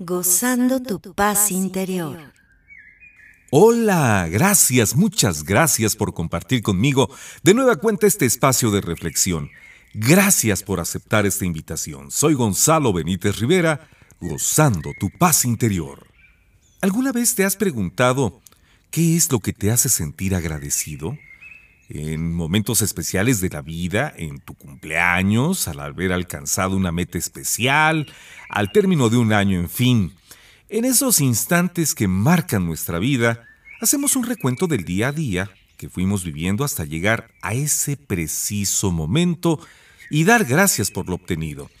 gozando tu paz interior. Hola, gracias, muchas gracias por compartir conmigo de nueva cuenta este espacio de reflexión. Gracias por aceptar esta invitación. Soy Gonzalo Benítez Rivera, gozando tu paz interior. ¿Alguna vez te has preguntado qué es lo que te hace sentir agradecido? En momentos especiales de la vida, en tu cumpleaños, al haber alcanzado una meta especial, al término de un año, en fin. En esos instantes que marcan nuestra vida, hacemos un recuento del día a día que fuimos viviendo hasta llegar a ese preciso momento y dar gracias por lo obtenido.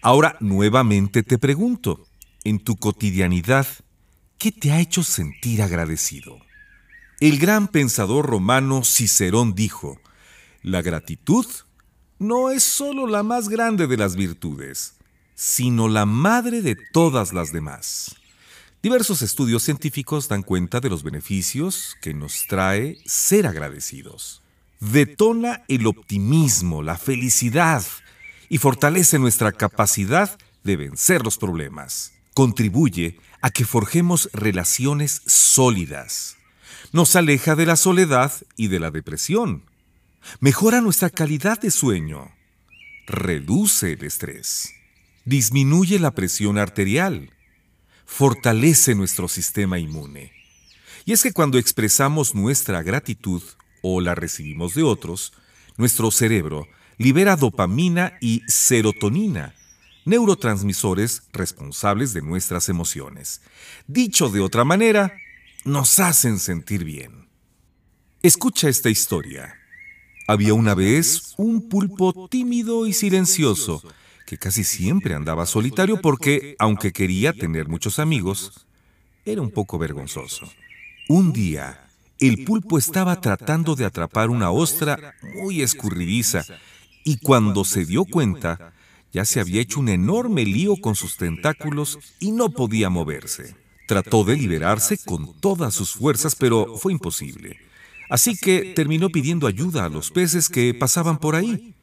Ahora nuevamente te pregunto, en tu cotidianidad, ¿qué te ha hecho sentir agradecido? El gran pensador romano Cicerón dijo, la gratitud no es sólo la más grande de las virtudes, sino la madre de todas las demás. Diversos estudios científicos dan cuenta de los beneficios que nos trae ser agradecidos. Detona el optimismo, la felicidad y fortalece nuestra capacidad de vencer los problemas. Contribuye a que forjemos relaciones sólidas nos aleja de la soledad y de la depresión. Mejora nuestra calidad de sueño. Reduce el estrés. Disminuye la presión arterial. Fortalece nuestro sistema inmune. Y es que cuando expresamos nuestra gratitud o la recibimos de otros, nuestro cerebro libera dopamina y serotonina, neurotransmisores responsables de nuestras emociones. Dicho de otra manera, nos hacen sentir bien. Escucha esta historia. Había una vez un pulpo tímido y silencioso que casi siempre andaba solitario porque, aunque quería tener muchos amigos, era un poco vergonzoso. Un día, el pulpo estaba tratando de atrapar una ostra muy escurridiza y cuando se dio cuenta, ya se había hecho un enorme lío con sus tentáculos y no podía moverse. Trató de liberarse con todas sus fuerzas, pero fue imposible. Así que terminó pidiendo ayuda a los peces que pasaban por ahí,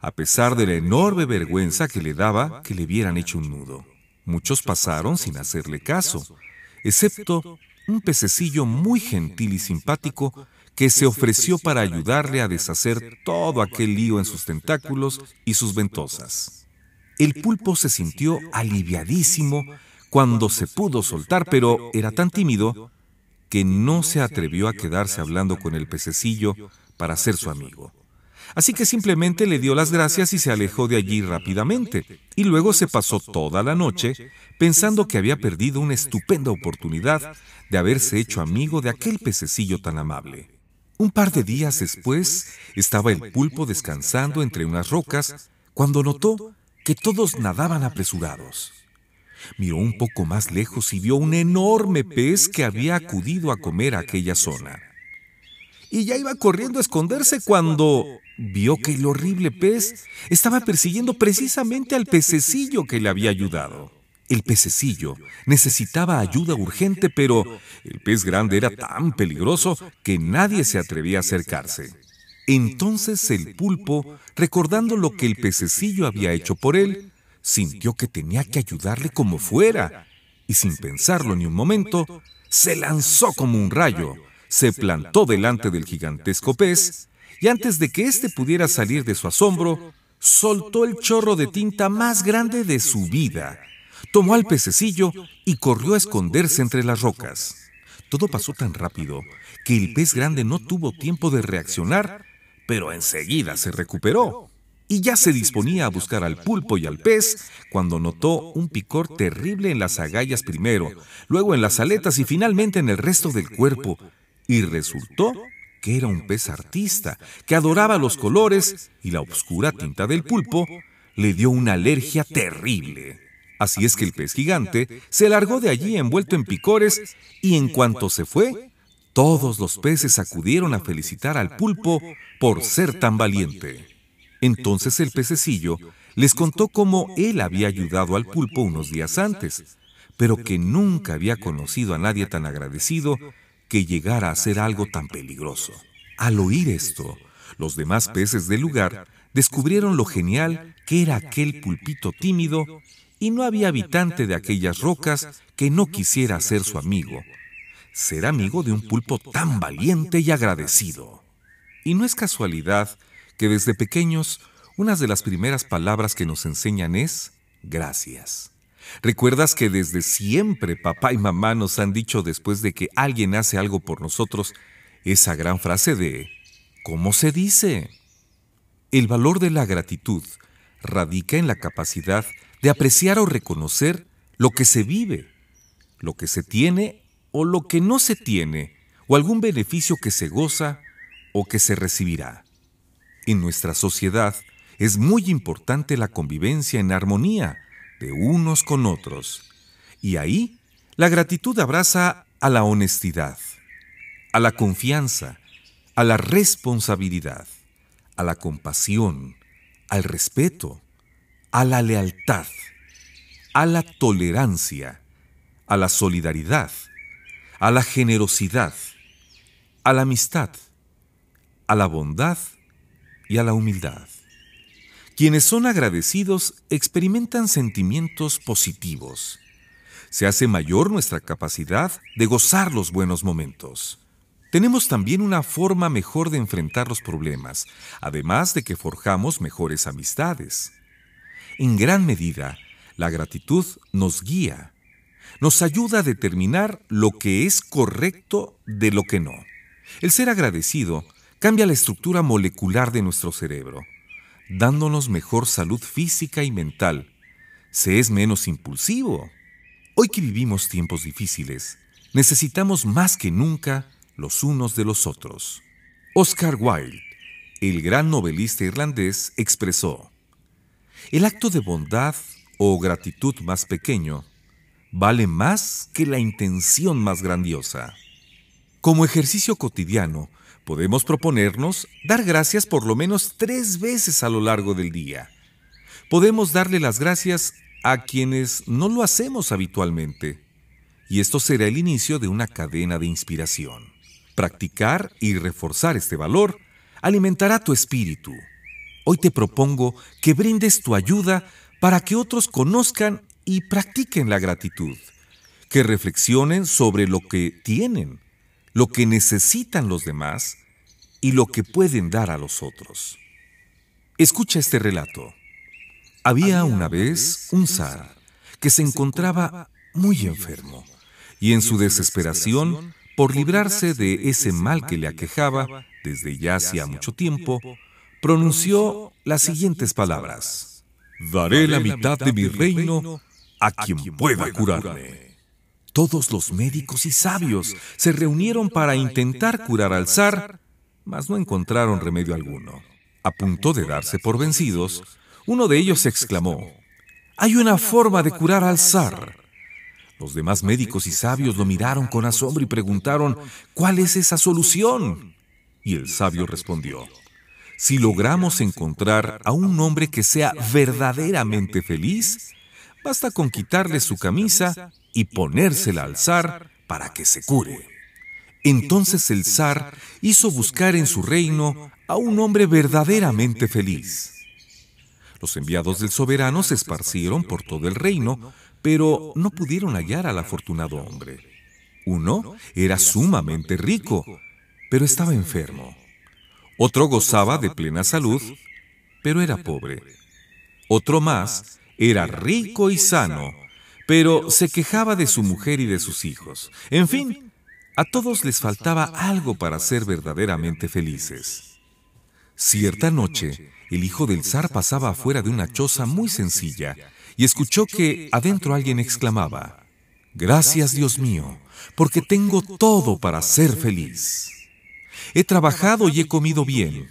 a pesar de la enorme vergüenza que le daba que le hubieran hecho un nudo. Muchos pasaron sin hacerle caso, excepto un pececillo muy gentil y simpático que se ofreció para ayudarle a deshacer todo aquel lío en sus tentáculos y sus ventosas. El pulpo se sintió aliviadísimo cuando se pudo soltar, pero era tan tímido que no se atrevió a quedarse hablando con el pececillo para ser su amigo. Así que simplemente le dio las gracias y se alejó de allí rápidamente. Y luego se pasó toda la noche pensando que había perdido una estupenda oportunidad de haberse hecho amigo de aquel pececillo tan amable. Un par de días después estaba el pulpo descansando entre unas rocas cuando notó que todos nadaban apresurados. Miró un poco más lejos y vio un enorme pez que había acudido a comer a aquella zona. Y ya iba corriendo a esconderse cuando vio que el horrible pez estaba persiguiendo precisamente al pececillo que le había ayudado. El pececillo necesitaba ayuda urgente, pero el pez grande era tan peligroso que nadie se atrevía a acercarse. Entonces el pulpo, recordando lo que el pececillo había hecho por él, sintió que tenía que ayudarle como fuera, y sin pensarlo ni un momento, se lanzó como un rayo, se plantó delante del gigantesco pez, y antes de que éste pudiera salir de su asombro, soltó el chorro de tinta más grande de su vida, tomó al pececillo y corrió a esconderse entre las rocas. Todo pasó tan rápido que el pez grande no tuvo tiempo de reaccionar, pero enseguida se recuperó y ya se disponía a buscar al pulpo y al pez cuando notó un picor terrible en las agallas primero, luego en las aletas y finalmente en el resto del cuerpo. Y resultó que era un pez artista, que adoraba los colores y la oscura tinta del pulpo le dio una alergia terrible. Así es que el pez gigante se largó de allí envuelto en picores y en cuanto se fue, todos los peces acudieron a felicitar al pulpo por ser tan valiente. Entonces el pececillo les contó cómo él había ayudado al pulpo unos días antes, pero que nunca había conocido a nadie tan agradecido que llegara a hacer algo tan peligroso. Al oír esto, los demás peces del lugar descubrieron lo genial que era aquel pulpito tímido y no había habitante de aquellas rocas que no quisiera ser su amigo, ser amigo de un pulpo tan valiente y agradecido. Y no es casualidad que desde pequeños una de las primeras palabras que nos enseñan es gracias. ¿Recuerdas que desde siempre papá y mamá nos han dicho después de que alguien hace algo por nosotros esa gran frase de ¿cómo se dice? El valor de la gratitud radica en la capacidad de apreciar o reconocer lo que se vive, lo que se tiene o lo que no se tiene, o algún beneficio que se goza o que se recibirá. En nuestra sociedad es muy importante la convivencia en armonía de unos con otros, y ahí la gratitud abraza a la honestidad, a la confianza, a la responsabilidad, a la compasión, al respeto, a la lealtad, a la tolerancia, a la solidaridad, a la generosidad, a la amistad, a la bondad y a la humildad. Quienes son agradecidos experimentan sentimientos positivos. Se hace mayor nuestra capacidad de gozar los buenos momentos. Tenemos también una forma mejor de enfrentar los problemas, además de que forjamos mejores amistades. En gran medida, la gratitud nos guía, nos ayuda a determinar lo que es correcto de lo que no. El ser agradecido cambia la estructura molecular de nuestro cerebro, dándonos mejor salud física y mental. Se es menos impulsivo. Hoy que vivimos tiempos difíciles, necesitamos más que nunca los unos de los otros. Oscar Wilde, el gran novelista irlandés, expresó, El acto de bondad o gratitud más pequeño vale más que la intención más grandiosa. Como ejercicio cotidiano, podemos proponernos dar gracias por lo menos tres veces a lo largo del día. Podemos darle las gracias a quienes no lo hacemos habitualmente. Y esto será el inicio de una cadena de inspiración. Practicar y reforzar este valor alimentará tu espíritu. Hoy te propongo que brindes tu ayuda para que otros conozcan y practiquen la gratitud, que reflexionen sobre lo que tienen, lo que necesitan los demás y lo que pueden dar a los otros. Escucha este relato. Había una vez un zar que se encontraba muy enfermo y en su desesperación por librarse de ese mal que le aquejaba desde ya hacía mucho tiempo, pronunció las siguientes palabras. Daré la mitad de mi reino a quien pueda curarme. Todos los médicos y sabios se reunieron para intentar curar al zar, mas no encontraron remedio alguno. A punto de darse por vencidos, uno de ellos exclamó, Hay una forma de curar al zar. Los demás médicos y sabios lo miraron con asombro y preguntaron, ¿cuál es esa solución? Y el sabio respondió, si logramos encontrar a un hombre que sea verdaderamente feliz, basta con quitarle su camisa y ponérsela al zar para que se cure. Entonces el zar hizo buscar en su reino a un hombre verdaderamente feliz. Los enviados del soberano se esparcieron por todo el reino, pero no pudieron hallar al afortunado hombre. Uno era sumamente rico, pero estaba enfermo. Otro gozaba de plena salud, pero era pobre. Otro más era rico y sano, pero se quejaba de su mujer y de sus hijos. En fin, a todos les faltaba algo para ser verdaderamente felices. Cierta noche, el hijo del zar pasaba afuera de una choza muy sencilla y escuchó que adentro alguien exclamaba, Gracias Dios mío, porque tengo todo para ser feliz. He trabajado y he comido bien.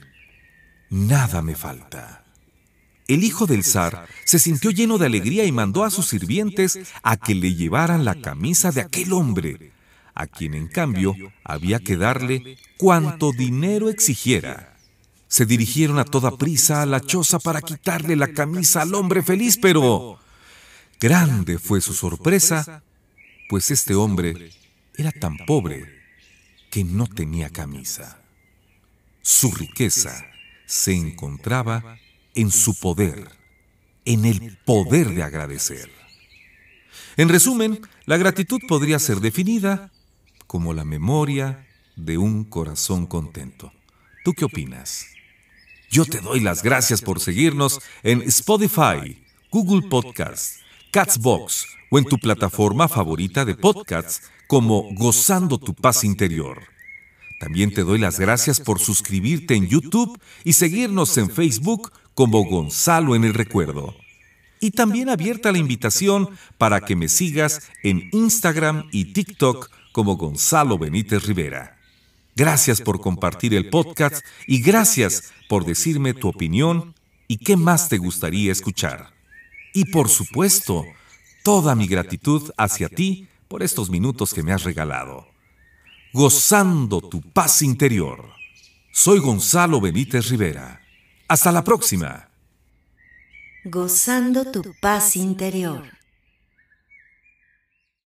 Nada me falta. El hijo del zar se sintió lleno de alegría y mandó a sus sirvientes a que le llevaran la camisa de aquel hombre, a quien en cambio había que darle cuanto dinero exigiera. Se dirigieron a toda prisa a la choza para quitarle la camisa al hombre feliz, pero grande fue su sorpresa, pues este hombre era tan pobre que no tenía camisa. Su riqueza se encontraba en su poder, en el poder de agradecer. En resumen, la gratitud podría ser definida como la memoria de un corazón contento. ¿Tú qué opinas? Yo te doy las gracias por seguirnos en Spotify, Google Podcasts, Catsbox o en tu plataforma favorita de podcasts como Gozando tu paz interior. También te doy las gracias por suscribirte en YouTube y seguirnos en Facebook como Gonzalo en el Recuerdo. Y también abierta la invitación para que me sigas en Instagram y TikTok como Gonzalo Benítez Rivera. Gracias por compartir el podcast y gracias por decirme tu opinión y qué más te gustaría escuchar. Y por supuesto, toda mi gratitud hacia ti por estos minutos que me has regalado. Gozando tu paz interior. Soy Gonzalo Benítez Rivera. Hasta la próxima. Gozando tu paz interior.